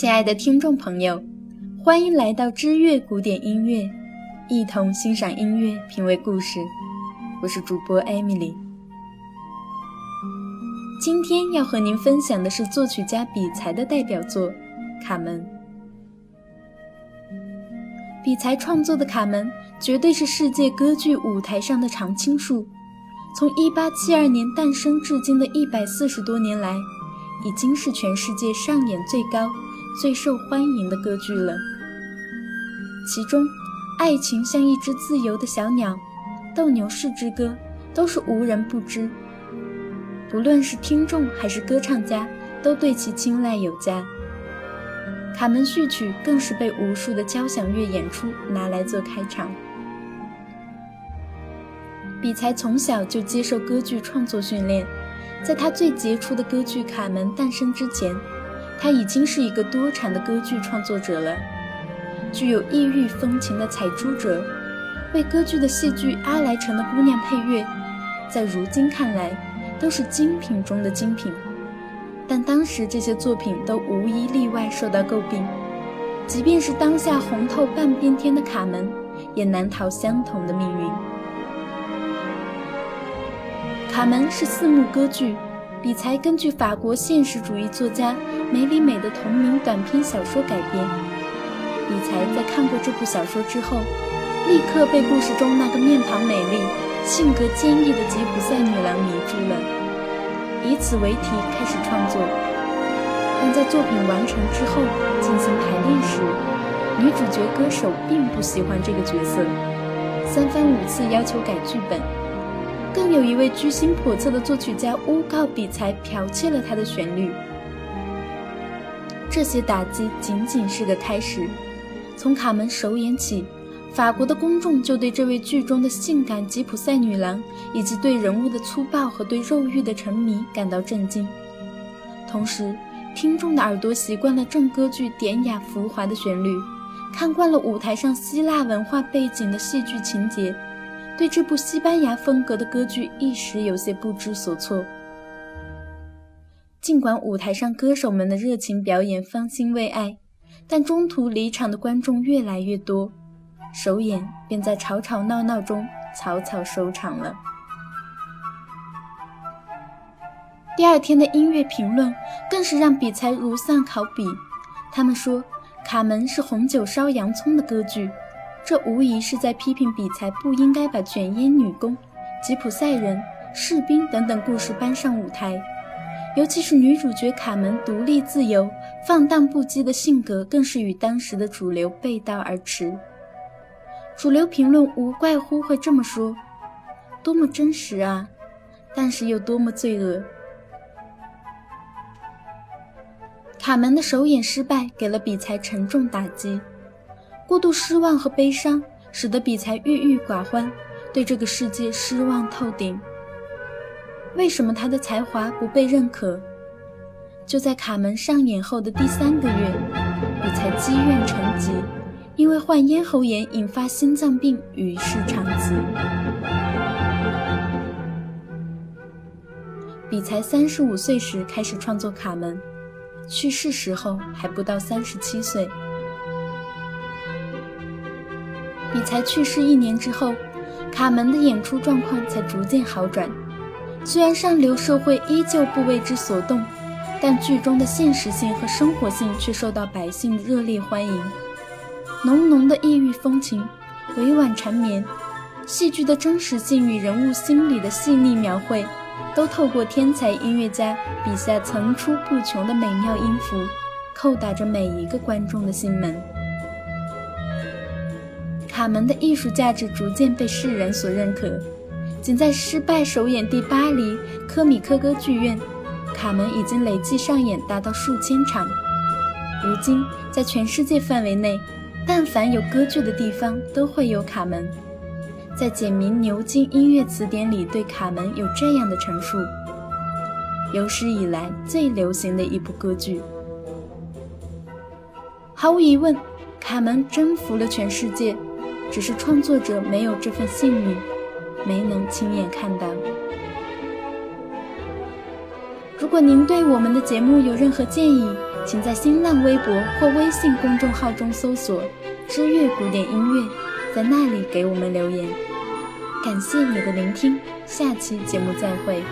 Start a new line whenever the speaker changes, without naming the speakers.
亲爱的听众朋友，欢迎来到知乐古典音乐，一同欣赏音乐，品味故事。我是主播艾米丽。今天要和您分享的是作曲家比才的代表作《卡门》。比才创作的《卡门》绝对是世界歌剧舞台上的常青树，从1872年诞生至今的一百四十多年来，已经是全世界上演最高。最受欢迎的歌剧了。其中，《爱情像一只自由的小鸟》《斗牛士之歌》都是无人不知，不论是听众还是歌唱家，都对其青睐有加。《卡门序曲》更是被无数的交响乐演出拿来做开场。比才从小就接受歌剧创作训练，在他最杰出的歌剧《卡门》诞生之前。他已经是一个多产的歌剧创作者了，具有异域风情的采珠者，为歌剧的戏剧《阿莱城的姑娘》配乐，在如今看来都是精品中的精品。但当时这些作品都无一例外受到诟病，即便是当下红透半边天的《卡门》，也难逃相同的命运。《卡门》是四幕歌剧。比才根据法国现实主义作家梅里美的同名短篇小说改编。比才在看过这部小说之后，立刻被故事中那个面庞美丽、性格坚毅的吉普赛女郎迷住了，以此为题开始创作。但在作品完成之后进行排练时，女主角歌手并不喜欢这个角色，三番五次要求改剧本。更有一位居心叵测的作曲家诬告比才剽窃了他的旋律。这些打击仅仅是个开始。从卡门首演起，法国的公众就对这位剧中的性感吉普赛女郎以及对人物的粗暴和对肉欲的沉迷感到震惊。同时，听众的耳朵习惯了正歌剧典雅浮华的旋律，看惯了舞台上希腊文化背景的戏剧情节。对这部西班牙风格的歌剧一时有些不知所措。尽管舞台上歌手们的热情表演方兴未艾，但中途离场的观众越来越多，首演便在吵吵闹闹中草草收场了。第二天的音乐评论更是让比才如丧考妣，他们说《卡门》是红酒烧洋葱的歌剧。这无疑是在批评比才不应该把卷烟女工、吉普赛人、士兵等等故事搬上舞台，尤其是女主角卡门独立自由、放荡不羁的性格，更是与当时的主流背道而驰。主流评论无怪乎会这么说：多么真实啊，但是又多么罪恶。卡门的首演失败，给了比才沉重打击。过度失望和悲伤，使得比才郁郁寡欢，对这个世界失望透顶。为什么他的才华不被认可？就在卡门上演后的第三个月，比才积怨成疾，因为患咽喉炎引发心脏病，与世长辞。比才三十五岁时开始创作卡门，去世时候还不到三十七岁。才去世一年之后，卡门的演出状况才逐渐好转。虽然上流社会依旧不为之所动，但剧中的现实性和生活性却受到百姓热烈欢迎。浓浓的异域风情，委婉缠绵，戏剧的真实性与人物心理的细腻描绘，都透过天才音乐家笔下层出不穷的美妙音符，叩打着每一个观众的心门。卡门的艺术价值逐渐被世人所认可。仅在失败首演地巴黎科米克歌剧院，卡门已经累计上演达到数千场。如今，在全世界范围内，但凡有歌剧的地方，都会有卡门。在简明牛津音乐词典里，对卡门有这样的陈述：有史以来最流行的一部歌剧。毫无疑问，卡门征服了全世界。只是创作者没有这份幸运，没能亲眼看到。如果您对我们的节目有任何建议，请在新浪微博或微信公众号中搜索“知乐古典音乐”，在那里给我们留言。感谢你的聆听，下期节目再会。